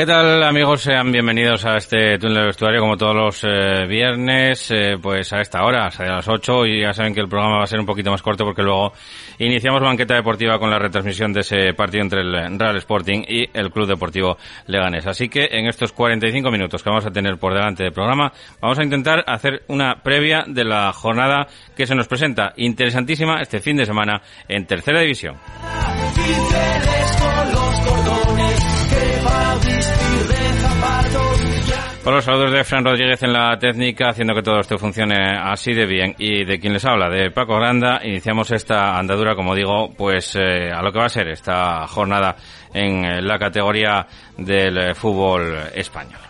¿Qué tal amigos? Sean bienvenidos a este túnel de vestuario como todos los eh, viernes, eh, pues a esta hora, a las 8 y ya saben que el programa va a ser un poquito más corto porque luego iniciamos banqueta deportiva con la retransmisión de ese partido entre el Real Sporting y el Club Deportivo Leganés. Así que en estos 45 minutos que vamos a tener por delante del programa vamos a intentar hacer una previa de la jornada que se nos presenta interesantísima este fin de semana en Tercera División. Con los saludos de Fran Rodríguez en la técnica, haciendo que todo esto funcione así de bien. Y de quien les habla, de Paco Granda, iniciamos esta andadura, como digo, pues eh, a lo que va a ser esta jornada en la categoría del fútbol español.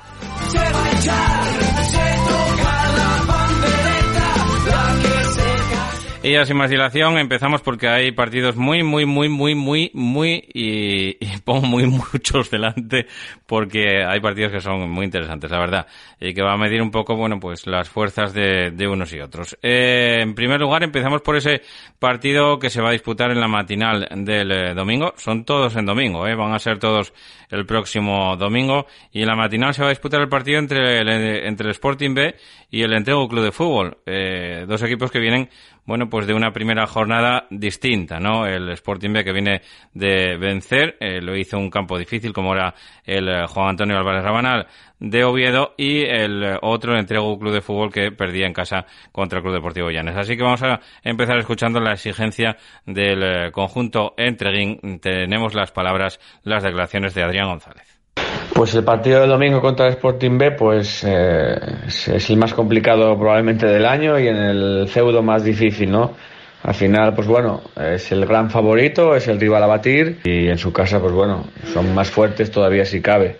Y ya sin más dilación, empezamos porque hay partidos muy, muy, muy, muy, muy, muy, y, y, pongo muy muchos delante porque hay partidos que son muy interesantes, la verdad, y que va a medir un poco, bueno, pues las fuerzas de, unos y otros. Eh, en primer lugar, empezamos por ese partido que se va a disputar en la matinal del eh, domingo. Son todos en domingo, eh, van a ser todos el próximo domingo. Y en la matinal se va a disputar el partido entre el, entre el Sporting B y el Entrego Club de Fútbol. Eh, dos equipos que vienen bueno, pues de una primera jornada distinta, ¿no? El Sporting B que viene de vencer, eh, lo hizo un campo difícil como era el eh, Juan Antonio Álvarez Rabanal de Oviedo y el eh, otro, el Entrego Club de Fútbol que perdía en casa contra el Club Deportivo Llanes. Así que vamos a empezar escuchando la exigencia del conjunto Entreguín. Tenemos las palabras, las declaraciones de Adrián González. Pues el partido del domingo contra el Sporting B pues eh, es el más complicado probablemente del año y en el feudo más difícil, ¿no? Al final, pues bueno, es el gran favorito, es el rival a batir y en su casa, pues bueno, son más fuertes todavía si cabe.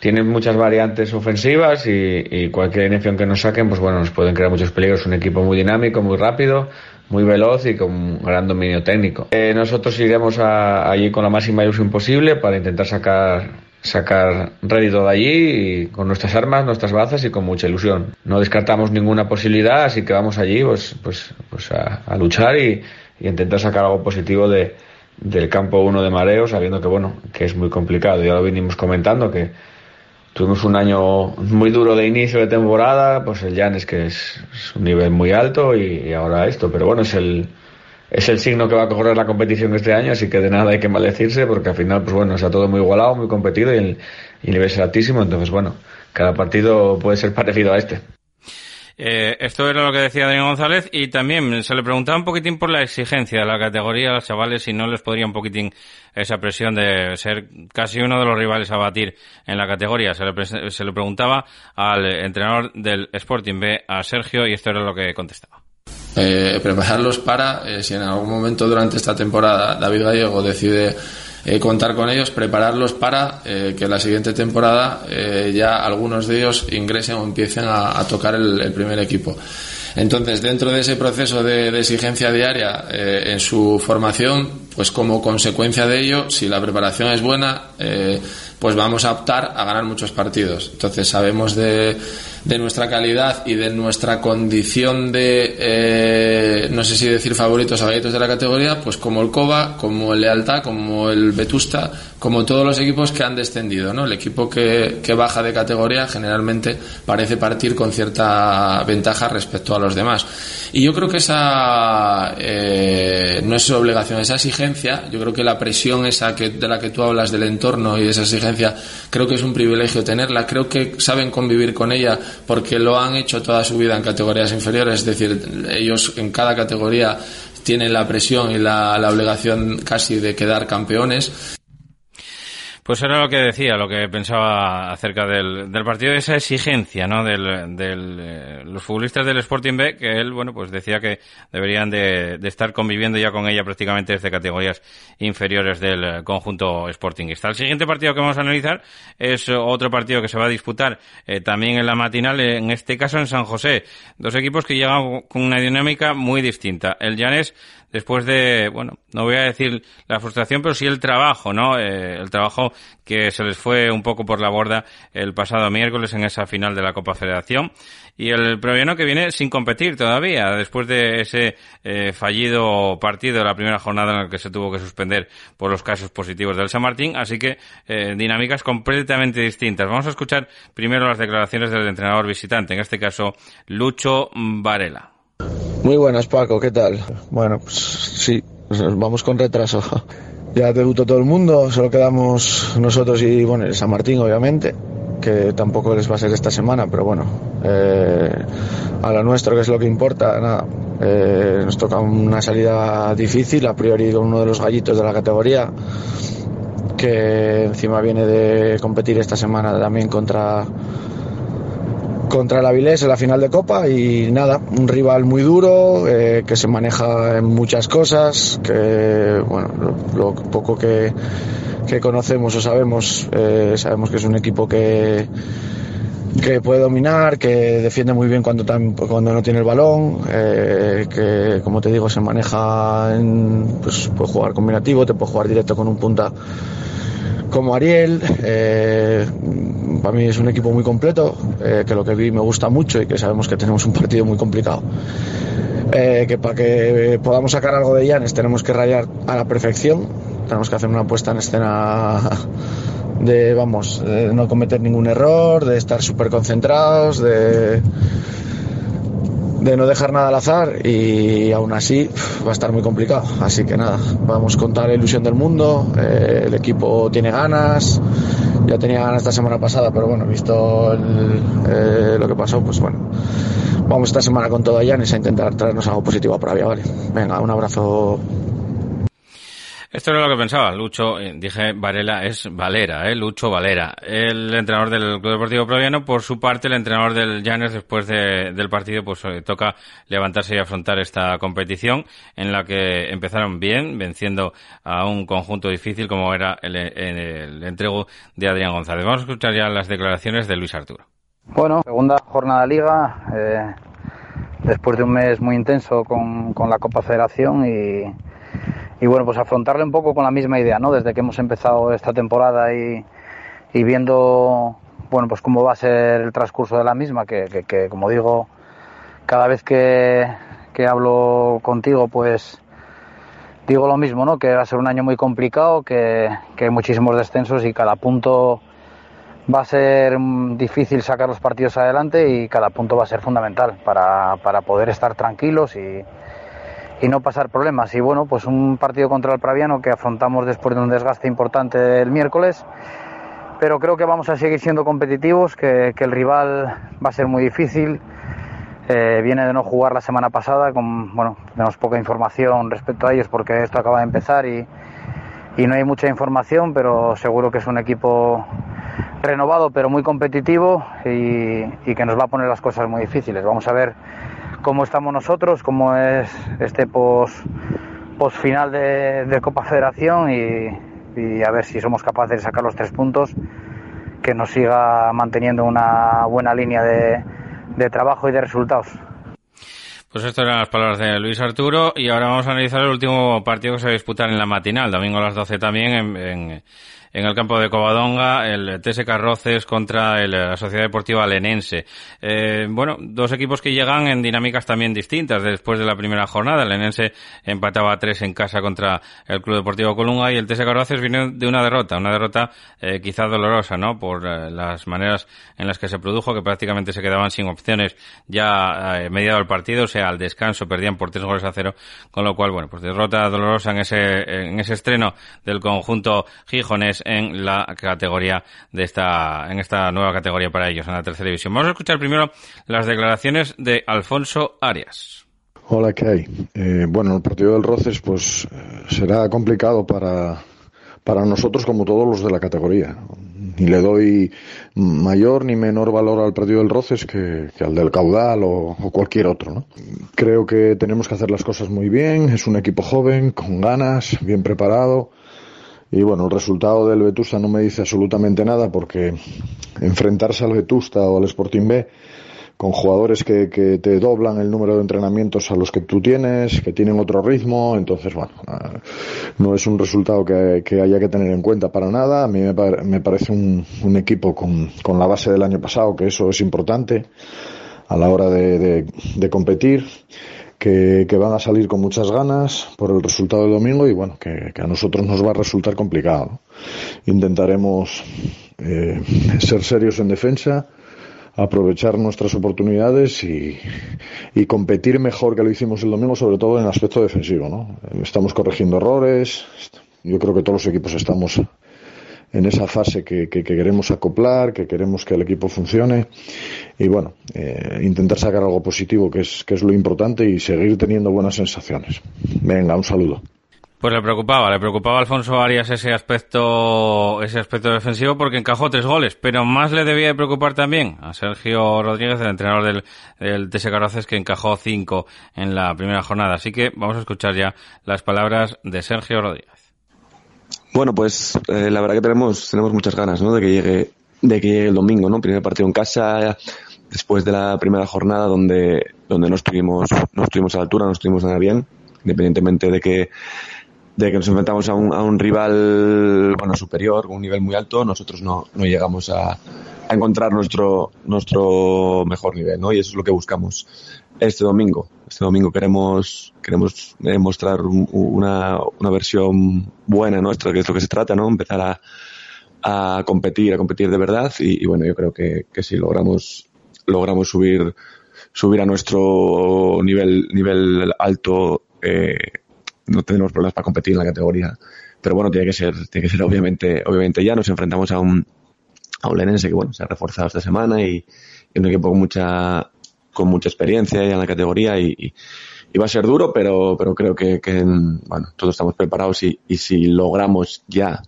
Tienen muchas variantes ofensivas y, cualquier inyección que nos saquen, pues bueno, nos pueden crear muchos peligros. Un equipo muy dinámico, muy rápido, muy veloz y con un gran dominio técnico. Eh, nosotros iremos a, allí con la máxima ilusión posible para intentar sacar sacar rédito de allí y con nuestras armas, nuestras bazas y con mucha ilusión. No descartamos ninguna posibilidad, así que vamos allí pues, pues, pues a, a luchar y, y, intentar sacar algo positivo de, del campo 1 de mareo, sabiendo que bueno, que es muy complicado. Ya lo vinimos comentando que tuvimos un año muy duro de inicio de temporada, pues el Llanes que es, es un nivel muy alto y, y ahora esto, pero bueno, es el es el signo que va a correr la competición este año, así que de nada hay que maldecirse, porque al final, pues bueno, está todo muy igualado, muy competido y el, nivel es altísimo, entonces bueno, cada partido puede ser parecido a este. Eh, esto era lo que decía Daniel González y también se le preguntaba un poquitín por la exigencia de la categoría a los chavales si no les podría un poquitín esa presión de ser casi uno de los rivales a batir en la categoría. Se le, se le preguntaba al entrenador del Sporting B, a Sergio, y esto era lo que contestaba. Prepararlos para, si en algún momento durante esta temporada David Gallego decide contar con ellos, prepararlos para que la siguiente temporada ya algunos de ellos ingresen o empiecen a, tocar el, primer equipo. Entonces, dentro de ese proceso de, exigencia diaria en su formación, pues como consecuencia de ello, si la preparación es buena, eh, pues vamos a optar a ganar muchos partidos. Entonces sabemos de, de nuestra calidad y de nuestra condición de, eh, no sé si decir favoritos a gallitos de la categoría, pues como el Cova, como el Lealtad, como el Vetusta, como todos los equipos que han descendido, ¿no? El equipo que, que baja de categoría generalmente parece partir con cierta ventaja respecto a los demás. Y yo creo que esa eh, no es obligación, esa exigencia, yo creo que la presión esa que, de la que tú hablas del entorno y esa exigencia, creo que es un privilegio tenerla, creo que saben convivir con ella porque lo han hecho toda su vida en categorías inferiores, es decir, ellos en cada categoría tienen la presión y la, la obligación casi de quedar campeones pues era lo que decía, lo que pensaba acerca del, del partido, esa exigencia, ¿no? Del, del eh, los futbolistas del Sporting B, que él, bueno, pues decía que deberían de, de, estar conviviendo ya con ella prácticamente desde categorías inferiores del conjunto Sportingista. El siguiente partido que vamos a analizar es otro partido que se va a disputar eh, también en la matinal, en este caso en San José. Dos equipos que llegan con una dinámica muy distinta. El Llanes después de, bueno, no voy a decir la frustración, pero sí el trabajo, ¿no? Eh, el trabajo que se les fue un poco por la borda el pasado miércoles en esa final de la Copa Federación. Y el Proviano que viene sin competir todavía, después de ese eh, fallido partido de la primera jornada en el que se tuvo que suspender por los casos positivos del San Martín. Así que eh, dinámicas completamente distintas. Vamos a escuchar primero las declaraciones del entrenador visitante, en este caso Lucho Varela. Muy buenas, Paco, ¿qué tal? Bueno, pues sí, vamos con retraso. Ya debutó todo el mundo, solo quedamos nosotros y, bueno, el San Martín, obviamente, que tampoco les va a ser esta semana, pero bueno, eh, a lo nuestro, que es lo que importa, nada. Eh, nos toca una salida difícil, a priori con uno de los gallitos de la categoría, que encima viene de competir esta semana también contra contra el Avilés en la final de Copa y nada, un rival muy duro, eh, que se maneja en muchas cosas, que bueno, lo, poco que, conocemos o sabemos, eh, sabemos que es un equipo que que puede dominar, que defiende muy bien cuando, cuando no tiene el balón, eh, que como te digo se maneja en, pues puede jugar combinativo, te puede jugar directo con un punta como Ariel. Eh, para mí es un equipo muy completo, eh, que lo que vi me gusta mucho y que sabemos que tenemos un partido muy complicado. Eh, que para que podamos sacar algo de Llanes tenemos que rayar a la perfección, tenemos que hacer una puesta en escena de, vamos, de no cometer ningún error, de estar súper concentrados, de de no dejar nada al azar y aún así va a estar muy complicado. Así que nada, vamos con toda la ilusión del mundo, eh, el equipo tiene ganas, ya tenía ganas esta semana pasada, pero bueno, visto eh, lo que pasó, pues bueno, vamos esta semana con todo allá a intentar traernos algo positivo a Pravia, ¿vale? Venga, un abrazo esto era lo que pensaba. Lucho, eh, dije Varela, es Valera, ¿eh? Lucho Valera. El entrenador del Club Deportivo Proviano, por su parte, el entrenador del Llanes, después del partido, pues eh, toca levantarse y afrontar esta competición en la que empezaron bien, venciendo a un conjunto difícil como era el, el entrego de Adrián González. Vamos a escuchar ya las declaraciones de Luis Arturo. Bueno, segunda jornada de liga, eh, después de un mes muy intenso con, con la Copa Federación y y bueno, pues afrontarle un poco con la misma idea, ¿no? Desde que hemos empezado esta temporada y, y viendo, bueno, pues cómo va a ser el transcurso de la misma, que, que, como digo, cada vez que, que hablo contigo, pues digo lo mismo, ¿no? Que va a ser un año muy complicado, que, que hay muchísimos descensos y cada punto va a ser difícil sacar los partidos adelante y cada punto va a ser fundamental para, para poder estar tranquilos y, y no pasar problemas. Y bueno, pues un partido contra el Praviano que afrontamos después de un desgaste importante el miércoles, pero creo que vamos a seguir siendo competitivos, que, el rival va a ser muy difícil. Eh, viene de no jugar la semana pasada, con, bueno, tenemos poca información respecto a ellos porque esto acaba de empezar y, y no hay mucha información, pero seguro que es un equipo renovado pero muy competitivo y, y, que nos va a poner las cosas muy difíciles. Vamos a ver cómo estamos nosotros, cómo es este post, post final de, Copa Federación y, a ver si somos capaces de sacar los tres puntos que nos siga manteniendo una buena línea de, de trabajo y de resultados. Pues estas eran las palabras de Luis Arturo y ahora vamos a analizar el último partido que se va a disputar en la matinal, domingo a las 12 también en en el campo de Covadonga, el TS Carroces contra la Sociedad Deportiva Lenense. Eh, bueno, dos equipos que llegan en dinámicas también distintas después de la primera jornada. El Lenense empataba tres en casa contra el Club Deportivo Colunga y el TS Carroces vino de una derrota, una derrota eh, quizá dolorosa, ¿no? Por eh, las maneras en las que se produjo, que prácticamente se quedaban sin opciones ya eh, mediado el partido, o sea, al descanso perdían por tres goles a cero, con lo cual, bueno, pues derrota dolorosa en ese, en ese estreno del conjunto Gijones en la categoría de esta, en esta nueva categoría para ellos, en la tercera división. Vamos a escuchar primero las declaraciones de Alfonso Arias. Hola, ¿qué hay? Eh, bueno, el partido del Roces pues eh, será complicado para, para nosotros como todos los de la categoría. Ni le doy mayor ni menor valor al partido del Roces que, al del Caudal o, o, cualquier otro. ¿no? Creo que tenemos que hacer las cosas muy bien. Es un equipo joven, con ganas, bien preparado. Y bueno, el resultado del Vetusta no me dice absolutamente nada porque enfrentarse al Vetusta o al Sporting B con jugadores que, que, te doblan el número de entrenamientos a los que tú tienes, que tienen otro ritmo, entonces bueno, no es un resultado que, que haya que tener en cuenta para nada. A mí me, me parece un, un equipo con, con, la base del año pasado, que eso es importante a la hora de, de, de competir que, van a salir con muchas ganas por el resultado del domingo y bueno, que, a nosotros nos va a resultar complicado. Intentaremos eh, ser serios en defensa, aprovechar nuestras oportunidades y, y, competir mejor que lo hicimos el domingo, sobre todo en el aspecto defensivo. ¿no? Estamos corrigiendo errores, yo creo que todos los equipos estamos en esa fase que, que, que, queremos acoplar, que queremos que el equipo funcione y bueno, eh, intentar sacar algo positivo que es, que es lo importante y seguir teniendo buenas sensaciones. Venga, un saludo. Pues le preocupaba, le preocupaba a Alfonso Arias ese aspecto, ese aspecto defensivo porque encajó tres goles, pero más le debía de preocupar también a Sergio Rodríguez, el entrenador del, del TS que encajó cinco en la primera jornada. Así que vamos a escuchar ya las palabras de Sergio Rodríguez. Bueno, pues eh, la verdad que tenemos, tenemos muchas ganas, ¿no? De que llegue, de que llegue el domingo, ¿no? Primer partido en casa, después de la primera jornada donde, donde no estuvimos, no estuvimos a la altura, no estuvimos nada bien, independientemente de que, de que nos enfrentamos a un, a un rival, bueno, superior, con un nivel muy alto, nosotros no, no llegamos a, a encontrar nuestro, nuestro mejor nivel, ¿no? Y eso es lo que buscamos este domingo. Este domingo queremos, queremos mostrar una, una versión buena nuestra, que es lo que se trata, ¿no? Empezar a, a competir, a competir de verdad y, y bueno, yo creo que, que si logramos, logramos subir, subir a nuestro nivel, nivel alto, eh, no tenemos problemas para competir en la categoría. Pero bueno, tiene que ser, tiene que ser obviamente, obviamente ya nos enfrentamos a un, a un lenense que bueno, se ha reforzado esta semana y, y un equipo con mucha, con mucha experiencia ya en la categoría y, va a ser duro, pero, pero creo que, bueno, todos estamos preparados y, si logramos ya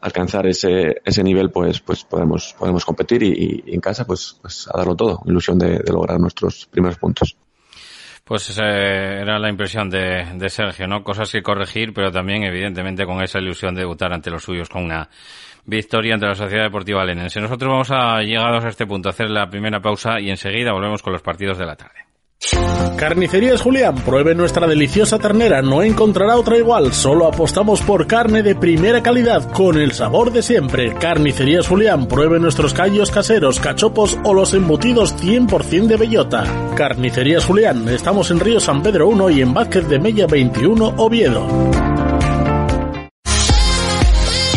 alcanzar ese, ese nivel, pues, pues podemos, podemos competir y, en casa, pues, pues a darlo todo, ilusión de, lograr nuestros primeros puntos. Pues eh, era la impresión de, de, Sergio, ¿no? Cosas que corregir, pero también, evidentemente, con esa ilusión de debutar ante los suyos con una victoria ante la Sociedad Deportiva Lenense. Nosotros vamos a, llegados a este punto, a hacer la primera pausa y enseguida volvemos con los partidos de la tarde. Carnicerías Julián, pruebe nuestra deliciosa ternera, no encontrará otra igual, solo apostamos por carne de primera calidad, con el sabor de siempre. Carnicerías Julián, pruebe nuestros callos caseros, cachopos o los embutidos 100% de bellota. Carnicerías Julián, estamos en Río San Pedro 1 y en Vázquez de Mella 21, Oviedo.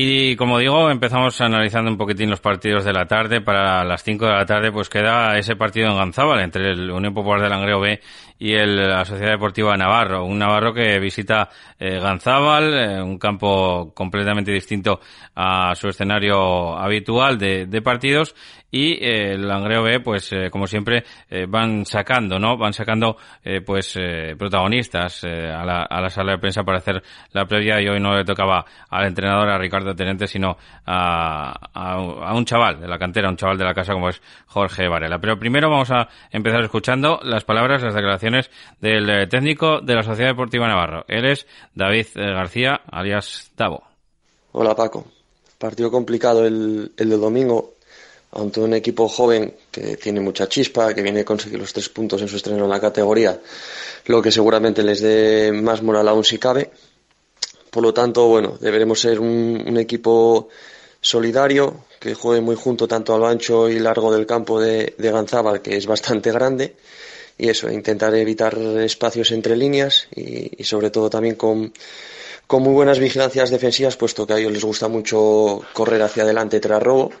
Y como digo, empezamos analizando un poquitín los partidos de la tarde. Para las 5 de la tarde, pues queda ese partido en Ganzábal entre el Unión Popular del Langreo B y el, la Sociedad Deportiva Navarro. Un Navarro que visita eh, Ganzábal, eh, un campo completamente distinto a su escenario habitual de, de partidos. Y eh, el Langreo B, pues eh, como siempre, eh, van sacando, ¿no? Van sacando, eh, pues, protagonistas a, la, a la sala de prensa para hacer la previa. Y hoy no le tocaba al entrenador, a Ricardo Tenente, sino a, a, a un chaval de la cantera, un chaval de la casa como es Jorge Varela. Pero primero vamos a empezar escuchando las palabras, las declaraciones del técnico de la Sociedad Deportiva Navarro. Él es David García, alias Tavo. Hola Paco. Partido complicado el, el del domingo ante un equipo joven que tiene mucha chispa, que viene a conseguir los tres puntos en su estreno en la categoría, lo que seguramente les dé más moral aún si cabe. Por lo tanto, bueno, deberemos ser un, equipo solidario, que juegue muy junto tanto al ancho y largo del campo de, de Ganzábal, que es bastante grande, y eso, intentar evitar espacios entre líneas y, y sobre todo también con, con muy buenas vigilancias defensivas, puesto que a ellos les gusta mucho correr hacia adelante tras robo.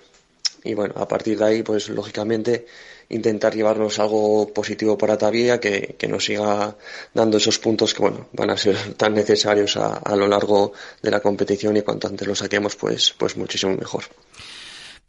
Y bueno, a partir de ahí, pues lógicamente intentar llevarnos algo positivo para Tavía, que, que nos siga dando esos puntos que bueno, van a ser tan necesarios a, a lo largo de la competición y cuanto antes los saquemos, pues, pues muchísimo mejor.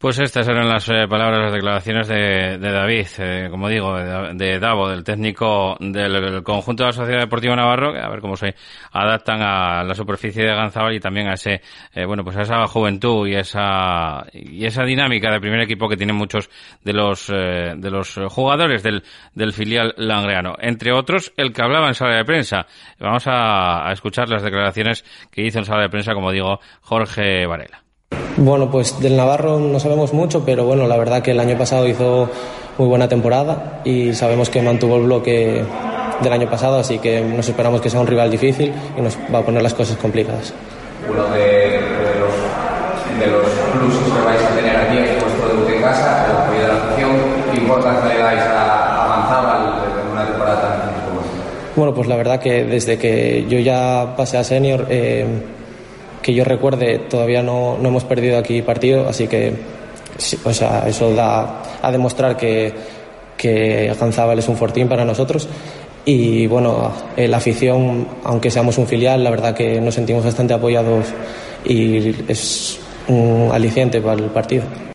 Pues estas eran las eh, palabras, las declaraciones de, de David, eh, como digo, de, Davo, del técnico del, conjunto de la Sociedad Deportiva Navarro, que a ver cómo se adaptan a la superficie de Ganzabal y también a ese, eh, bueno, pues a esa juventud y esa y esa dinámica de primer equipo que tienen muchos de los eh, de los jugadores del, del filial langreano. Entre otros, el que hablaba en sala de prensa. Vamos a escuchar las declaraciones que hizo en sala de prensa, como digo, Jorge Varela. Bueno, pues del Navarro no sabemos mucho, pero bueno, la verdad que el año pasado hizo muy buena temporada y sabemos que mantuvo el bloque del año pasado, así que nos esperamos que sea un rival difícil y nos va a poner las cosas complicadas. Uno de, de los, de los pluses que vais a tener aquí es vuestro debut en casa, el apoyo de la afición. ¿Qué importancia le dais a Avanzada en una temporada tan difícil como esta? Bueno, pues la verdad que desde que yo ya pasé a senior, eh, que yo recuerde, todavía no, no hemos perdido aquí partido, así que o sea, eso da a demostrar que, que Ganzábal es un fortín para nosotros. Y bueno, eh, la afición, aunque seamos un filial, la verdad que nos sentimos bastante apoyados y es un aliciente para el partido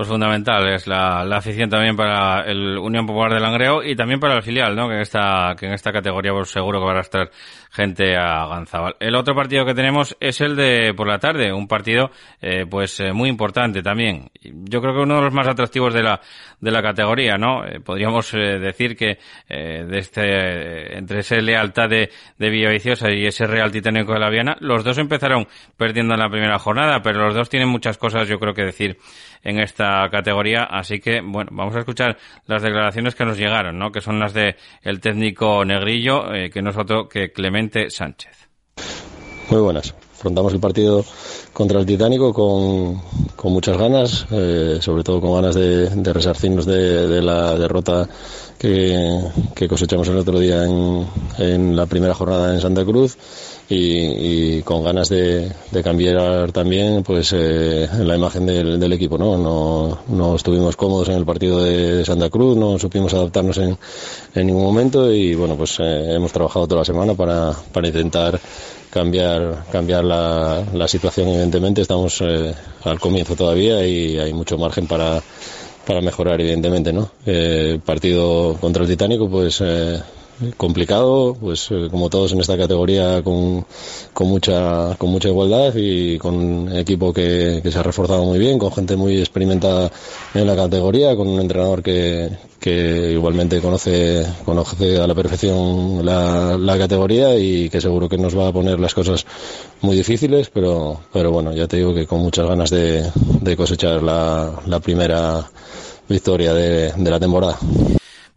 pues fundamental es la, afición también para el Unión Popular de Langreo y también para el filial, ¿no? Que en esta, que en esta categoría pues seguro que va a estar gente a Ganzabal. El otro partido que tenemos es el de por la tarde, un partido eh, pues eh, muy importante también. Yo creo que uno de los más atractivos de la de la categoría, ¿no? Eh, podríamos decir que de este entre ese lealtad de, de Villaviciosa y ese Real Titánico de la Viana, los dos empezaron perdiendo en la primera jornada, pero los dos tienen muchas cosas yo creo que decir en esta categoría. Así que, bueno, vamos a escuchar las declaraciones que nos llegaron, ¿no? Que son las de el técnico Negrillo, eh, que no es otro que Clemente Sánchez. Muy buenas. Afrontamos el partido contra el Titánico con, con muchas ganas, eh, sobre todo con ganas de, resarcirnos de, de, la derrota que, que, cosechamos el otro día en, en la primera jornada en Santa Cruz y, con ganas de, cambiar también pues eh, la imagen del, equipo. ¿no? No, no estuvimos cómodos en el partido de, Santa Cruz, no supimos adaptarnos en, en ningún momento y bueno, pues eh, hemos trabajado toda la semana para, para intentar cambiar cambiar la, la situación evidentemente estamos eh, al comienzo todavía y hay mucho margen para para mejorar evidentemente no eh, partido contra el Titánico pues eh, complicado, pues eh, como todos en esta categoría con, con, mucha con mucha igualdad y con un equipo que, que, se ha reforzado muy bien, con gente muy experimentada en la categoría, con un entrenador que, que igualmente conoce conoce a la perfección la, la categoría y que seguro que nos va a poner las cosas muy difíciles, pero pero bueno, ya te digo que con muchas ganas de, de cosechar la, la primera victoria de, de la temporada.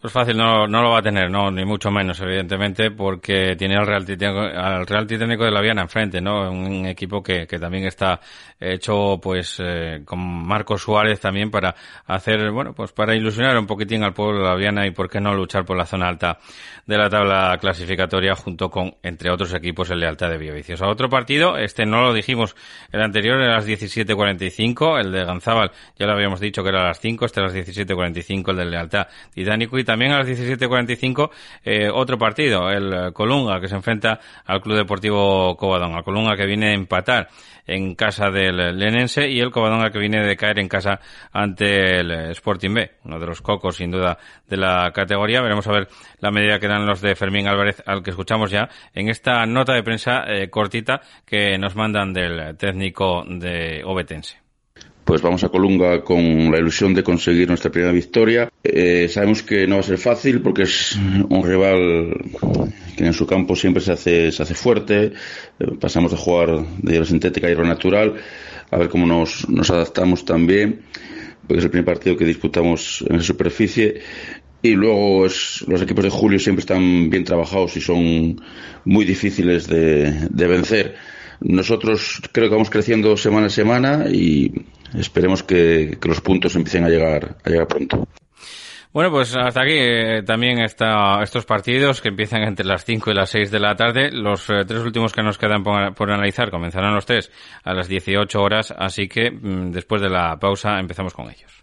Pues fácil no, no lo va a tener, no, ni mucho menos, evidentemente, porque tiene al Real al Real Titánico de la Viana enfrente, ¿no? Un equipo que, que también está hecho, pues, eh, con Marcos Suárez también para hacer, bueno, pues para ilusionar un poquitín al pueblo de la Viana y por qué no luchar por la zona alta de la tabla clasificatoria junto con, entre otros equipos, el Lealtad de A Otro partido, este no lo dijimos, el anterior era a las 17.45, el de Ganzábal, ya lo habíamos dicho que era a las 5, este a las 17.45, el del Lealtad Titánico y también a las 17.45 eh, otro partido, el Colunga, que se enfrenta al Club Deportivo Covadonga. Colunga que viene a empatar en casa del Lenense y el Covadonga que viene de caer en casa ante el Sporting B, uno de los cocos sin duda de la categoría. Veremos a ver la medida que dan los de Fermín Álvarez al que escuchamos ya en esta nota de prensa eh, cortita que nos mandan del técnico de Obetense pues vamos a Colunga con la ilusión de conseguir nuestra primera victoria. Eh, sabemos que no va a ser fácil porque es un rival que en su campo siempre se hace, se hace fuerte. Eh, pasamos de jugar de hierba sintética a hierba natural. A ver cómo nos, nos adaptamos también. Porque es el primer partido que disputamos en superficie. Y luego es, los equipos de Julio siempre están bien trabajados y son muy difíciles de, de vencer. Nosotros creo que vamos creciendo semana a semana y esperemos que, los puntos empiecen a llegar, a llegar pronto. Bueno, pues hasta aquí eh, también está estos partidos que empiezan entre las 5 y las 6 de la tarde. Los eh, tres últimos que nos quedan por, analizar comenzarán los tres a las 18 horas, así que mm, después de la pausa empezamos con ellos.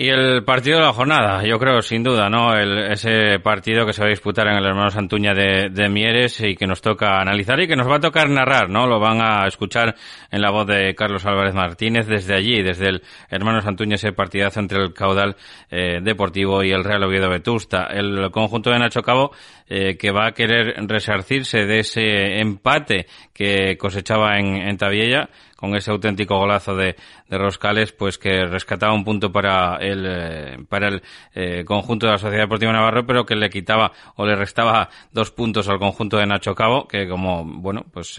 Y el partido de la jornada, yo creo, sin duda, ¿no? El, ese partido que se va a disputar en el hermano Santuña de, de, Mieres y que nos toca analizar y que nos va a tocar narrar, ¿no? Lo van a escuchar en la voz de Carlos Álvarez Martínez desde allí, desde el hermano Santuña, ese partidazo entre el caudal eh, deportivo y el Real Oviedo Vetusta. El conjunto de Nacho Cabo eh, que va a querer resarcirse de ese empate que cosechaba en, en Tabiella con ese auténtico golazo de, de, Roscales, pues que rescataba un punto para el, eh, para el eh, conjunto de la Sociedad Deportiva Navarro, pero que le quitaba o le restaba dos puntos al conjunto de Nacho Cabo, que como, bueno, pues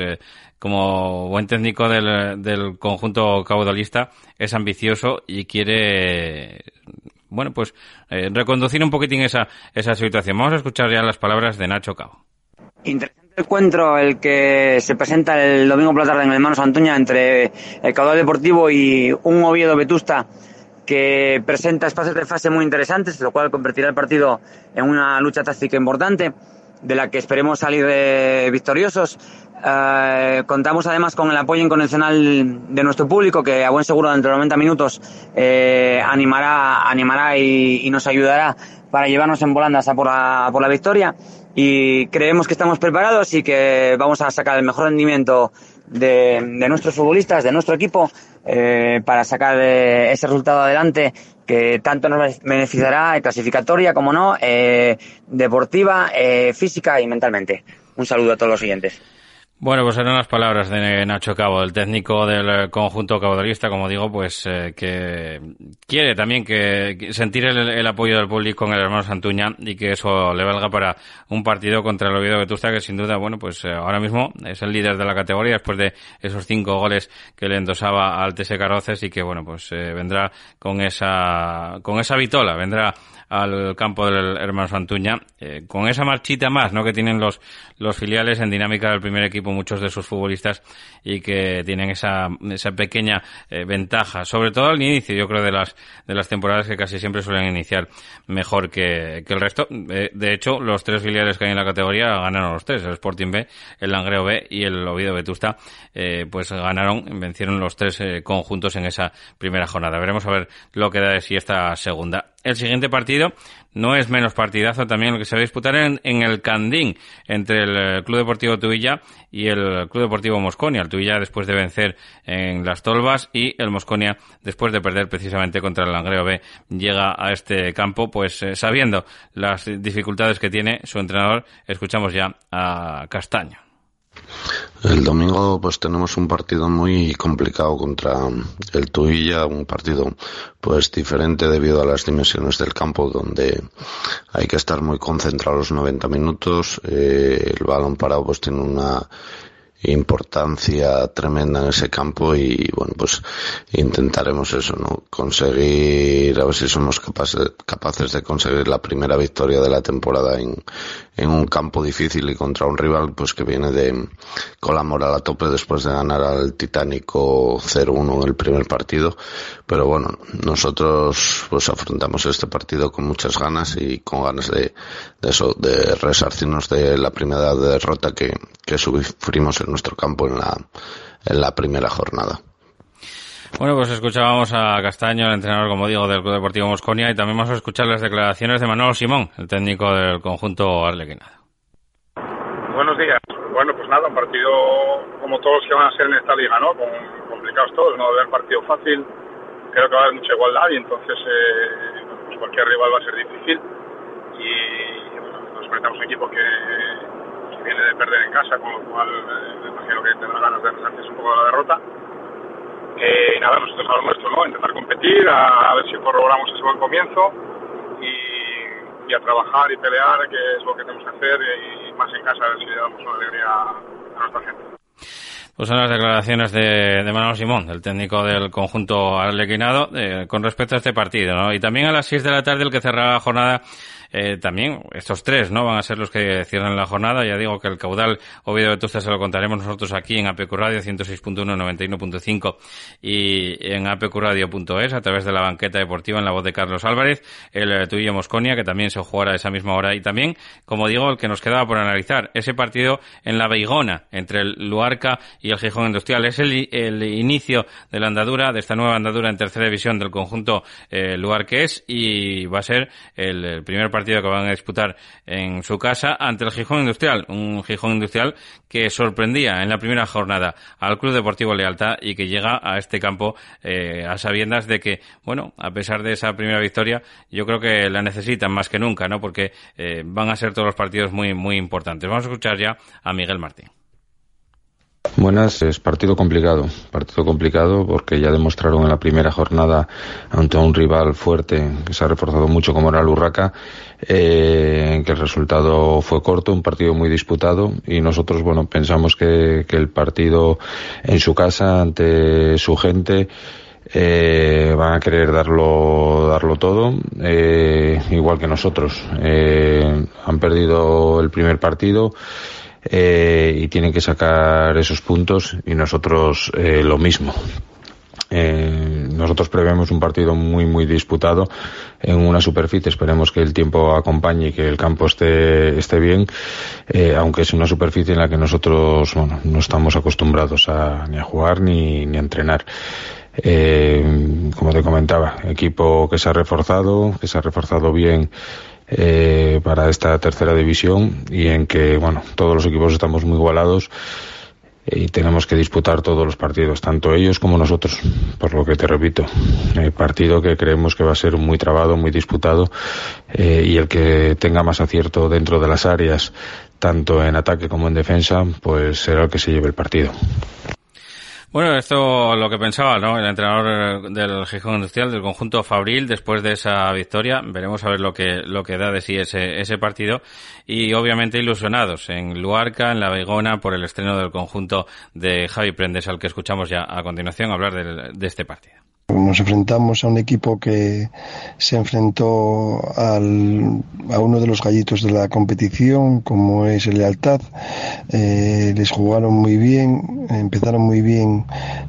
como buen técnico del, del conjunto caudalista es ambicioso y quiere bueno, pues eh, reconducir un poquitín esa, esa situación. Vamos a escuchar ya las palabras de Nacho Cabo. Interesante encuentro el que se presenta el domingo por la tarde en el Mano Santuña entre el caudal deportivo y un Oviedo Vetusta que presenta espacios de fase muy interesantes, lo cual convertirá el partido en una lucha táctica importante de la que esperemos salir eh, victoriosos. Eh, contamos además con el apoyo incondicional de nuestro público que a buen seguro dentro de 90 minutos eh, animará, animará y, y, nos ayudará para llevarnos en volandas a por la, por la victoria y creemos que estamos preparados y que vamos a sacar el mejor rendimiento de, de nuestros futbolistas, de nuestro equipo, eh, para sacar eh, ese resultado adelante que tanto nos beneficiará clasificatoria como no, eh, deportiva, física y mentalmente. Un saludo a todos los siguientes. Bueno, pues eran las palabras de Nacho Cabo, el técnico del conjunto caudalista, como digo, pues eh, que quiere también que sentir el, apoyo del público con el hermano Santuña y que eso le valga para un partido contra el Oviedo Vetusta, que sin duda, bueno, pues eh, ahora mismo es el líder de la categoría después de esos cinco goles que le endosaba al TS Carroces y que, bueno, pues eh, vendrá con esa, con esa vitola, vendrá al campo del hermano Santuña, eh, con esa marchita más, ¿no? Que tienen los, los filiales en dinámica del primer equipo, muchos de sus futbolistas, y que tienen esa, esa pequeña eh, ventaja, sobre todo al inicio, yo creo, de las, de las temporadas que casi siempre suelen iniciar mejor que, que el resto. De, de hecho, los tres filiales que hay en la categoría ganaron los tres, el Sporting B, el Langreo B y el Oviedo Vetusta, eh, pues ganaron, vencieron los tres eh, conjuntos en esa primera jornada. Veremos a ver lo que da de sí esta segunda el siguiente partido no es menos partidazo también lo que se va a disputar en, en el Candín entre el Club Deportivo Tuilla y el Club Deportivo Mosconia. El Tuilla después de vencer en las Tolvas y el Mosconia después de perder precisamente contra el Langreo B llega a este campo pues eh, sabiendo las dificultades que tiene su entrenador. Escuchamos ya a Castaño. El domingo pues tenemos un partido muy complicado contra el Tuilla, un partido pues diferente debido a las dimensiones del campo donde hay que estar muy concentrado los 90 minutos, eh, el balón parado pues tiene una importancia tremenda en ese campo y bueno pues intentaremos eso no conseguir a ver si somos capaces capaces de conseguir la primera victoria de la temporada en, en un campo difícil y contra un rival pues que viene de con la moral a tope después de ganar al Titánico 0-1 en el primer partido. Pero bueno nosotros pues afrontamos este partido con muchas ganas y con ganas de, de eso de resarcirnos de la primera derrota que, que sufrimos en nuestro campo en la, en la primera jornada. Bueno, pues escuchábamos a Castaño, el entrenador, como digo, del Club Deportivo Mosconia, y también vamos a escuchar las declaraciones de Manuel Simón, el técnico del conjunto arlequinado. Buenos días. Bueno, pues nada, un partido como todos que van a ser en esta liga, ¿no? Con, complicados todos, no va a haber partido fácil, creo que va a haber mucha igualdad y entonces eh, pues cualquier rival va a ser difícil y bueno, nos enfrentamos a un equipo que viene de perder en casa, con lo cual eh, me imagino que tendrá ganas de resarcirse un poco de la derrota. Eh, y nada, nosotros a lo nuestro, ¿no? Intentar competir, a, a ver si corroboramos ese buen comienzo y, y, a trabajar y pelear, que es lo que tenemos que hacer, y, y más en casa, a ver si le damos una alegría a nuestra gente. Pues son las declaraciones de, de Manuel Simón, del técnico del conjunto arlequinado, eh, con respecto a este partido, ¿no? Y también a las 6 de la tarde, el que cerrará la jornada eh, también estos tres, ¿no? Van a ser los que cierran la jornada. Ya digo que el caudal Oviedo Vetusta se lo contaremos nosotros aquí en APQ Radio 106.1, 91.5 y en apqradio.es a través de la banqueta deportiva en la voz de Carlos Álvarez, el tuyo Mosconia, que también se jugará a esa misma hora y también, como digo, el que nos quedaba por analizar, ese partido en la Beigona entre el Luarca y el Gijón Industrial. Es el, el inicio de la andadura, de esta nueva andadura en tercera división del conjunto eh, Luarqués y va a ser el, primer partido que van a disputar en su casa ante el Gijón Industrial. Un Gijón Industrial que sorprendía en la primera jornada al Club Deportivo Lealtad y que llega a este campo eh, a sabiendas de que, bueno, a pesar de esa primera victoria, yo creo que la necesitan más que nunca, ¿no? Porque eh, van a ser todos los partidos muy, muy importantes. Vamos a escuchar ya a Miguel Martín. Buenas, es partido complicado, partido complicado porque ya demostraron en la primera jornada ante un rival fuerte que se ha reforzado mucho como era el Urraca, eh, que el resultado fue corto, un partido muy disputado y nosotros, bueno, pensamos que, que el partido en su casa ante su gente eh, van a querer darlo darlo todo eh, igual que nosotros. Eh, han perdido el primer partido eh, y tienen que sacar esos puntos y nosotros eh, lo mismo. Eh, nosotros prevemos un partido muy muy disputado en una superficie esperemos que el tiempo acompañe y que el campo esté esté bien eh, aunque es una superficie en la que nosotros bueno, no estamos acostumbrados a, ni a jugar ni, ni a entrenar eh, como te comentaba equipo que se ha reforzado que se ha reforzado bien eh, para esta tercera división y en que, bueno, todos los equipos estamos muy igualados y tenemos que disputar todos los partidos, tanto ellos como nosotros, por lo que te repito, el partido que creemos que va a ser muy trabado, muy disputado eh, y el que tenga más acierto dentro de las áreas, tanto en ataque como en defensa, pues será el que se lleve el partido. Bueno, esto lo que pensaba, ¿no? El entrenador del Gijón Industrial del conjunto Fabril después de esa victoria. Veremos a ver lo que lo que da de sí ese ese partido y obviamente ilusionados en Luarca, en La Begona por el estreno del conjunto de Javi Prendes al que escuchamos ya a continuación hablar de este partido. Nos enfrentamos a un equipo que se enfrentó al, a uno de los gallitos de la competición, como es el Lealtad. Eh, les jugaron muy bien, empezaron muy bien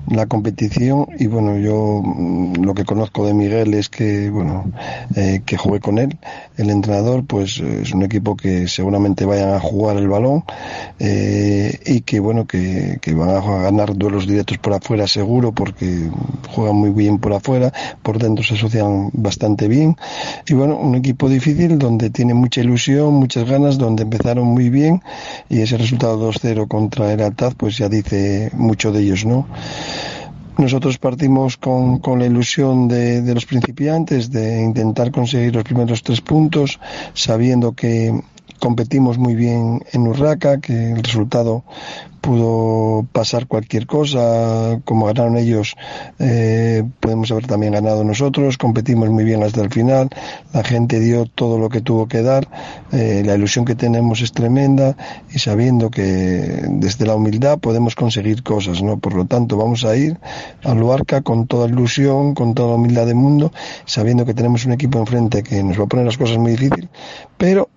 la competición y bueno, yo mm, lo que conozco de Miguel es que, bueno, eh, que jugué con él, el entrenador, pues es un equipo que seguramente vayan a jugar el balón eh, y que, bueno, que, que van a ganar duelos directos por afuera seguro porque juegan muy bien por afuera, por dentro se asocian bastante bien. Y bueno, un equipo difícil donde tiene mucha ilusión, muchas ganas, donde empezaron muy bien y ese resultado 2-0 contra el Altaz pues ya dice mucho de ellos, ¿no? Nosotros partimos con, con la ilusión de, de, los principiantes de intentar conseguir los primeros tres puntos, sabiendo que competimos muy bien en Urraca, que el resultado pudo pasar cualquier cosa, como ganaron ellos, eh, podemos haber también ganado nosotros, competimos muy bien hasta el final, la gente dio todo lo que tuvo que dar, eh, la ilusión que tenemos es tremenda y sabiendo que desde la humildad podemos conseguir cosas, ¿no? Por lo tanto, vamos a ir a Luarca con toda ilusión, con toda la humildad del mundo, sabiendo que tenemos un equipo enfrente que nos va a poner las cosas muy difíciles, pero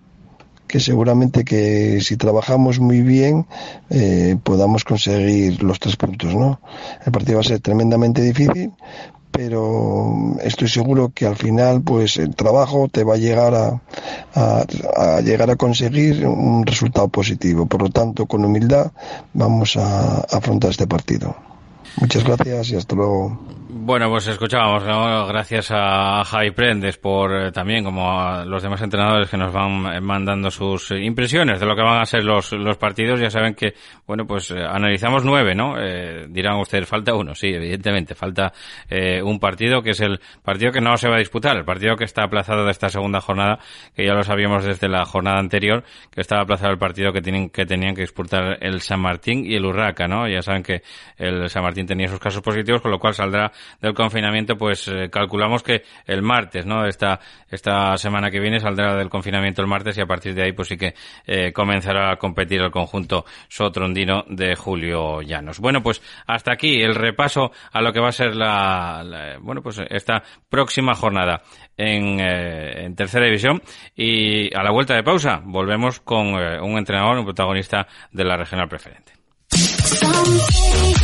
que seguramente que si trabajamos muy bien eh, podamos conseguir los tres puntos, ¿no? El partido va a ser tremendamente difícil, pero estoy seguro que al final pues el trabajo te va a llegar a, a, llegar a conseguir un resultado positivo. Por lo tanto, con humildad vamos a afrontar este partido. Muchas gracias y hasta luego. Bueno, pues escuchábamos, gracias a Javi Prendes por eh, también, como a los demás entrenadores que nos van mandando sus impresiones de lo que van a ser los, los partidos. Ya saben que, bueno, pues eh, analizamos nueve, ¿no? Eh, dirán ustedes, falta uno, sí, evidentemente, falta eh, un partido que es el partido que no se va a disputar, el partido que está aplazado de esta segunda jornada, que ya lo sabíamos desde la jornada anterior, que estaba aplazado el partido que tienen que tenían que disputar el San Martín y el Urraca, ¿no? Ya saben que el San Martín Martín tenía sus casos positivos, con lo cual saldrá del confinamiento, pues eh, calculamos que el martes, ¿no? Esta, esta semana que viene saldrá del confinamiento el martes y a partir de ahí pues sí que eh, comenzará a competir el conjunto sotrondino de Julio Llanos. Bueno, pues hasta aquí el repaso a lo que va a ser la, bueno, pues esta próxima jornada en, eh, en, tercera división y a la vuelta de pausa volvemos con un entrenador, un protagonista de la regional preferente.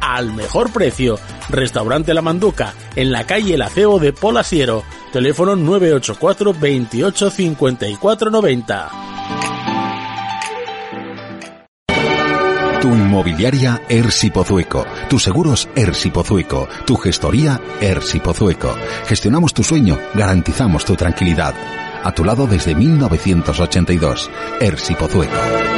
al mejor precio. Restaurante La Manduca, en la calle El Aceo de Polasiero. Teléfono 984 28 54 90. Tu inmobiliaria Ersi Pozueco, tus seguros Ersi Pozueco, tu gestoría Ersi Pozueco. Gestionamos tu sueño, garantizamos tu tranquilidad. A tu lado desde 1982. Ersi Pozueco.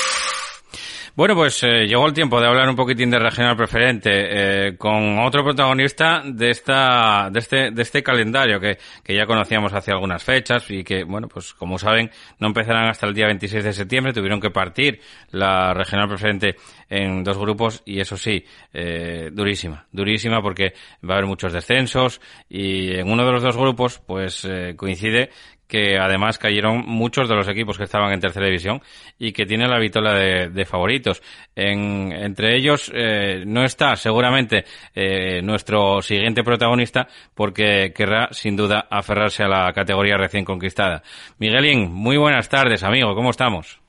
Bueno, pues eh, llegó el tiempo de hablar un poquitín de regional preferente eh, con otro protagonista de esta, de este, de este calendario que, que ya conocíamos hace algunas fechas y que, bueno, pues como saben, no empezarán hasta el día 26 de septiembre. Tuvieron que partir la regional preferente en dos grupos y eso sí, eh, durísima, durísima porque va a haber muchos descensos y en uno de los dos grupos, pues eh, coincide que además cayeron muchos de los equipos que estaban en tercera división y que tienen la vitola de, favoritos. En, entre ellos eh, no está seguramente eh, nuestro siguiente protagonista porque querrá sin duda aferrarse a la categoría recién conquistada. Miguelín, muy buenas tardes, amigo, ¿cómo estamos?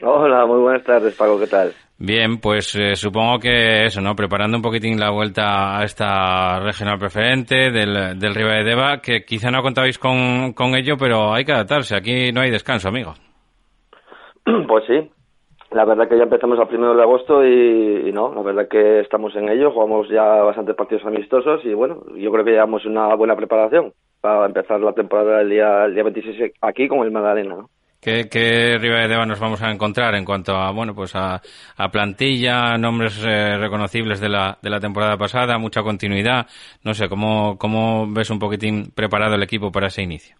Hola, muy buenas tardes, Paco, ¿qué tal? Bien, pues eh, supongo que eso, ¿no? Preparando un poquitín la vuelta a esta regional preferente del, del Riva de Deva, que quizá no contabais con, con ello, pero hay que adaptarse. Aquí no hay descanso, amigo. Pues sí. La verdad que ya empezamos al primero de agosto y, no, la verdad que estamos en ello. Jugamos ya bastantes partidos amistosos y bueno, yo creo que llevamos una buena preparación para empezar la temporada el día, el día 26 aquí con el Magdalena, ¿no? ¿Qué, qué Deva nos vamos a encontrar en cuanto a, bueno, pues a, plantilla, nombres eh, reconocibles de la, de la temporada pasada, mucha continuidad? No sé, ¿cómo, ¿cómo ves un poquitín preparado el equipo para ese inicio?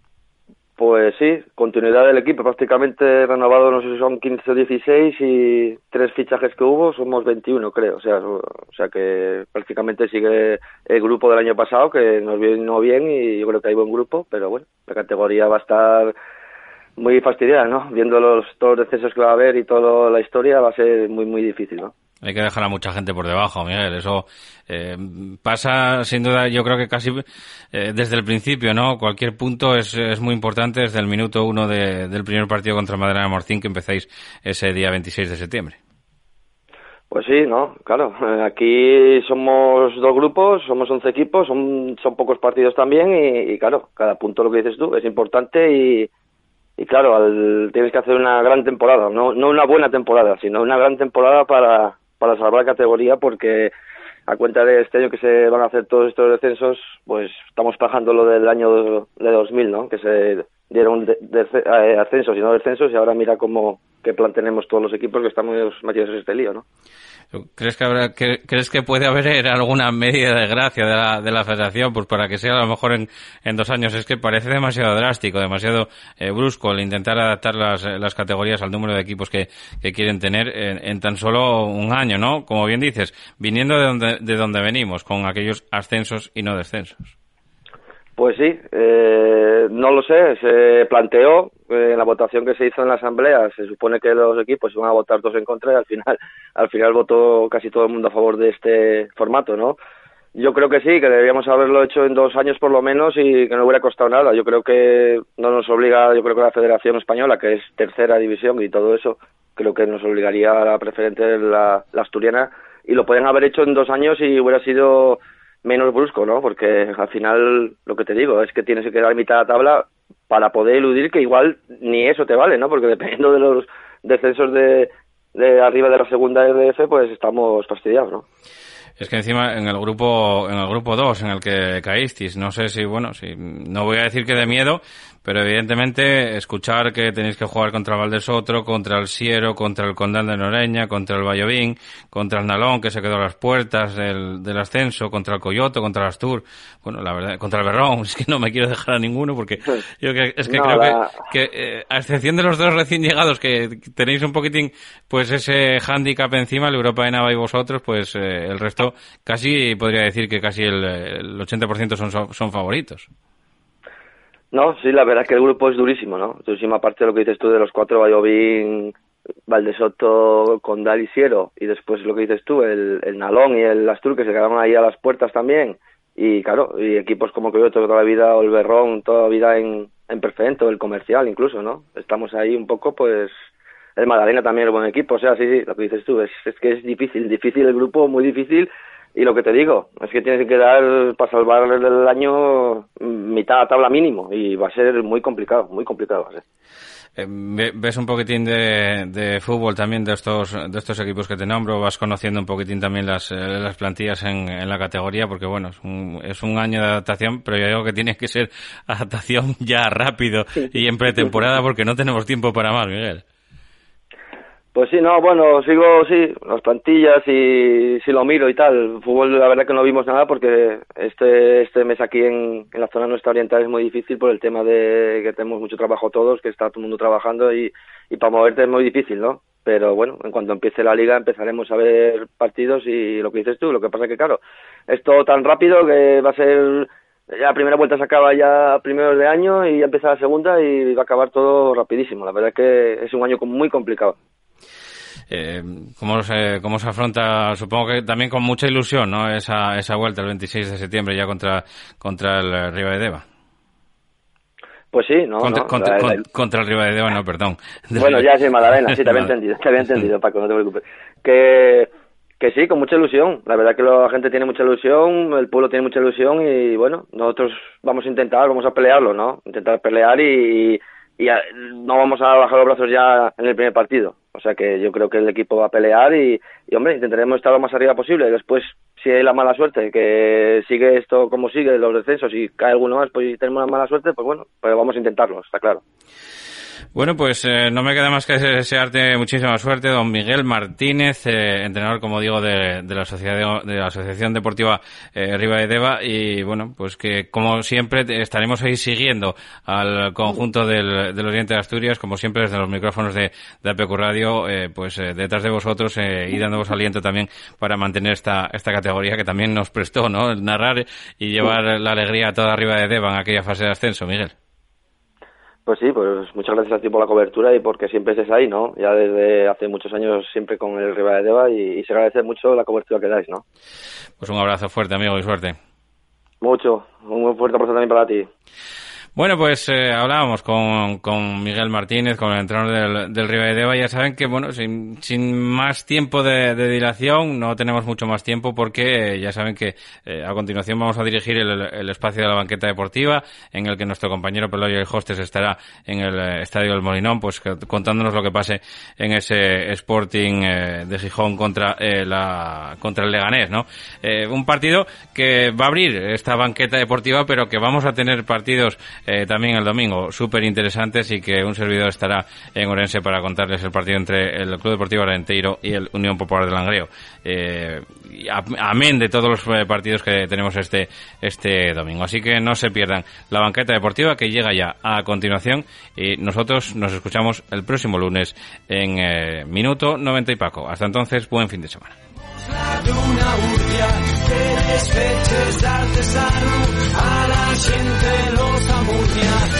Pues sí, continuidad del equipo, prácticamente renovado, no sé si son 15 o 16 y tres fichajes que hubo, somos 21 creo, o sea, o sea que prácticamente sigue el grupo del año pasado que nos vino bien y yo creo que hay buen grupo, pero bueno, la categoría va a estar muy fastidiada, ¿no? Viendo los, todos los decesos que va a haber y toda la historia va a ser muy, muy difícil, ¿no? Hay que dejar a mucha gente por debajo, Miguel. Eso eh, pasa, sin duda, yo creo que casi eh, desde el principio, ¿no? Cualquier punto es, es muy importante desde el minuto uno de, del primer partido contra Madrid Morcín que empezáis ese día 26 de septiembre. Pues sí, no, claro. Eh, Aquí somos dos grupos, somos 11 equipos, son, son pocos partidos también y, y claro, cada punto lo que dices tú es importante y, y claro, al- tienes que hacer una gran temporada, no, no una buena temporada, sino una gran temporada para, para salvar la categoría porque a cuenta de este año que se van a hacer todos estos descensos, pues estamos pagando lo del año de 2000, ¿no? Que se dieron eh, ascensos y no descensos y ahora mira cómo qué plan tenemos todos los equipos que estamos metidos en este lío, ¿no? ¿Crees que, habrá, que- ¿Crees que puede haber alguna medida de gracia de la, de la federación pues para que sea a lo mejor en, en dos años? Es que parece demasiado drástico, demasiado eh, brusco el intentar adaptar las, las categorías al número de equipos que, que quieren tener en, en tan solo un año, ¿no? Como bien dices, viniendo de donde, de donde venimos, con aquellos ascensos y no descensos. Pues sí, eh, no lo sé, se planteó en la votación que se hizo en la asamblea, se supone que los equipos iban a votar todos en contra y al final, al final votó casi todo el mundo a favor de este formato, ¿no? Yo creo que sí, que deberíamos haberlo hecho en dos años por lo menos y que no hubiera costado nada. Yo creo que no nos obliga, yo creo que la Federación Española, que es tercera división y todo eso, creo que nos obligaría a la preferente la, la asturiana y lo pueden haber hecho en dos años y hubiera sido menos brusco, ¿no? Porque al final lo que te digo es que tienes que quedar mitad de la tabla para poder eludir que igual ni eso te vale, ¿no? Porque dependiendo de los descensos de, de arriba de la segunda RDF, pues estamos fastidiados, ¿no? Es que encima en el grupo en el grupo 2 en el que caísteis, no sé si bueno, si no voy a decir que de miedo, pero evidentemente escuchar que tenéis que jugar contra el Valdesotro, contra el Siero, contra el Condal de Noreña, contra el Vallovín, contra el Nalón que se quedó a las puertas del, del ascenso, contra el Coyoto, contra el Astur, bueno, la verdad, contra el Berrón, es que no me quiero dejar a ninguno porque yo que, es que No, creo la- que, que eh, a excepción de los dos recién llegados que tenéis un poquitín pues ese hándicap encima, el Europa de Nava y vosotros, pues eh, el resto casi podría decir que casi el, el 80% son, son favoritos. No, sí, la verdad es que el grupo es durísimo, ¿no? Durísimo aparte de lo que dices tú de los cuatro, Vallovín, Valdesoto, Condal y Siero, y después lo que dices tú, el, el Nalón y el Astur, que se quedaron ahí a las puertas también, y claro, y equipos como Coyoto toda la vida, o el Berrón toda la vida en, en preferente, o el comercial incluso, ¿no? Estamos ahí un poco, pues, el Magdalena también es buen equipo, o sea, sí, sí, lo que dices tú, es, es que es difícil, difícil el grupo, muy difícil, y lo que te digo, es que tienes que dar para salvar el año mitad de la tabla mínimo, y va a ser muy complicado, muy complicado va a ser. Eh, ve- ¿Ves un poquitín de, de fútbol también de estos de estos equipos que te nombro? ¿Vas conociendo un poquitín también las, eh, las plantillas en, en la categoría? Porque bueno, es un, es un año de adaptación, pero yo digo que tiene que ser adaptación ya rápido y en pretemporada porque no tenemos tiempo para más, Miguel. Pues sí, no, bueno, sigo, sí, las plantillas y si lo miro y tal. Fútbol, la verdad que no vimos nada porque este este mes aquí en, en la zona nuestra oriental es muy difícil por el tema de que tenemos mucho trabajo todos, que está todo el mundo trabajando y, y para moverte es muy difícil, ¿no? Pero bueno, en cuanto empiece la liga empezaremos a ver partidos y lo que dices tú, lo que pasa que claro, es todo tan rápido que va a ser la primera vuelta se acaba ya a primeros de año y ya empieza la segunda y va a acabar todo rapidísimo. La verdad es que es un año muy complicado. Eh, ¿cómo, se, ¿Cómo se afronta? Supongo que también con mucha ilusión, ¿no? Esa, esa vuelta el 26 de septiembre ya contra, contra el eh, Riva de Deva. Pues sí, no, contra, no, contra, la- la- con- contra el Riva de Deva, no, perdón. Bueno, ya sí, Madalena, sí, te había entendido, te había entendido, Paco, no te preocupes. Que, que sí, con mucha ilusión. La verdad que la gente tiene mucha ilusión, el pueblo tiene mucha ilusión y bueno, nosotros vamos a intentar, vamos a pelearlo, ¿no? Intentar pelear y, y no vamos a bajar los brazos ya en el primer partido. O sea que yo creo que el equipo va a pelear y, y hombre, intentaremos estar lo más arriba posible. Después, si hay la mala suerte, que sigue esto como sigue, los descensos, y cae alguno más, pues y tenemos la mala suerte, pues bueno, pues vamos a intentarlo, está claro. Bueno, pues eh, no me queda más que desearte muchísima suerte, don Miguel Martínez, eh, entrenador, como digo, de, de la, Asociación, de la Asociación Deportiva eh, Riva de Deva. Y bueno, pues que como siempre estaremos ahí siguiendo al conjunto del, del Oriente de Asturias, como siempre desde los micrófonos de, de APQ Radio, eh, pues eh, detrás de vosotros eh, y dándoos aliento también para mantener esta, esta categoría que también nos prestó, ¿no? Narrar y llevar la alegría a toda Riva de Deva en aquella fase de ascenso, Miguel. Pues sí, pues muchas gracias a ti por la cobertura y porque siempre estés ahí, ¿no? Ya desde hace muchos años siempre con el Riva de Deva y, y se agradece mucho la cobertura que dais, ¿no? Pues un abrazo fuerte, amigo, y suerte. Mucho, un fuerte abrazo también para ti. Bueno, pues eh, hablábamos con, con, Miguel Martínez, con el entrenador del, del Deva. Ya saben que, bueno, sin, sin más tiempo de, de, dilación, no tenemos mucho más tiempo porque eh, ya saben que eh, a continuación vamos a dirigir el, el, espacio de la banqueta deportiva en el que nuestro compañero Peloyo el Hostes estará en el eh, Estadio del Molinón, pues contándonos lo que pase en ese Sporting de Gijón contra, la, contra el Leganés, ¿no? un partido que va a abrir esta banqueta deportiva, pero que vamos a tener partidos eh, también el domingo súper interesantes y que un servidor estará en Orense para contarles el partido entre el Club Deportivo Arenteiro y el Unión Popular de Langreo. Eh, amén de todos los eh, partidos que tenemos este, este domingo. Así que no se pierdan la banqueta deportiva que llega ya a continuación y nosotros nos escuchamos el próximo lunes en eh, Minuto 90 y Paco. Hasta entonces, buen fin de semana. A la gente los amurnia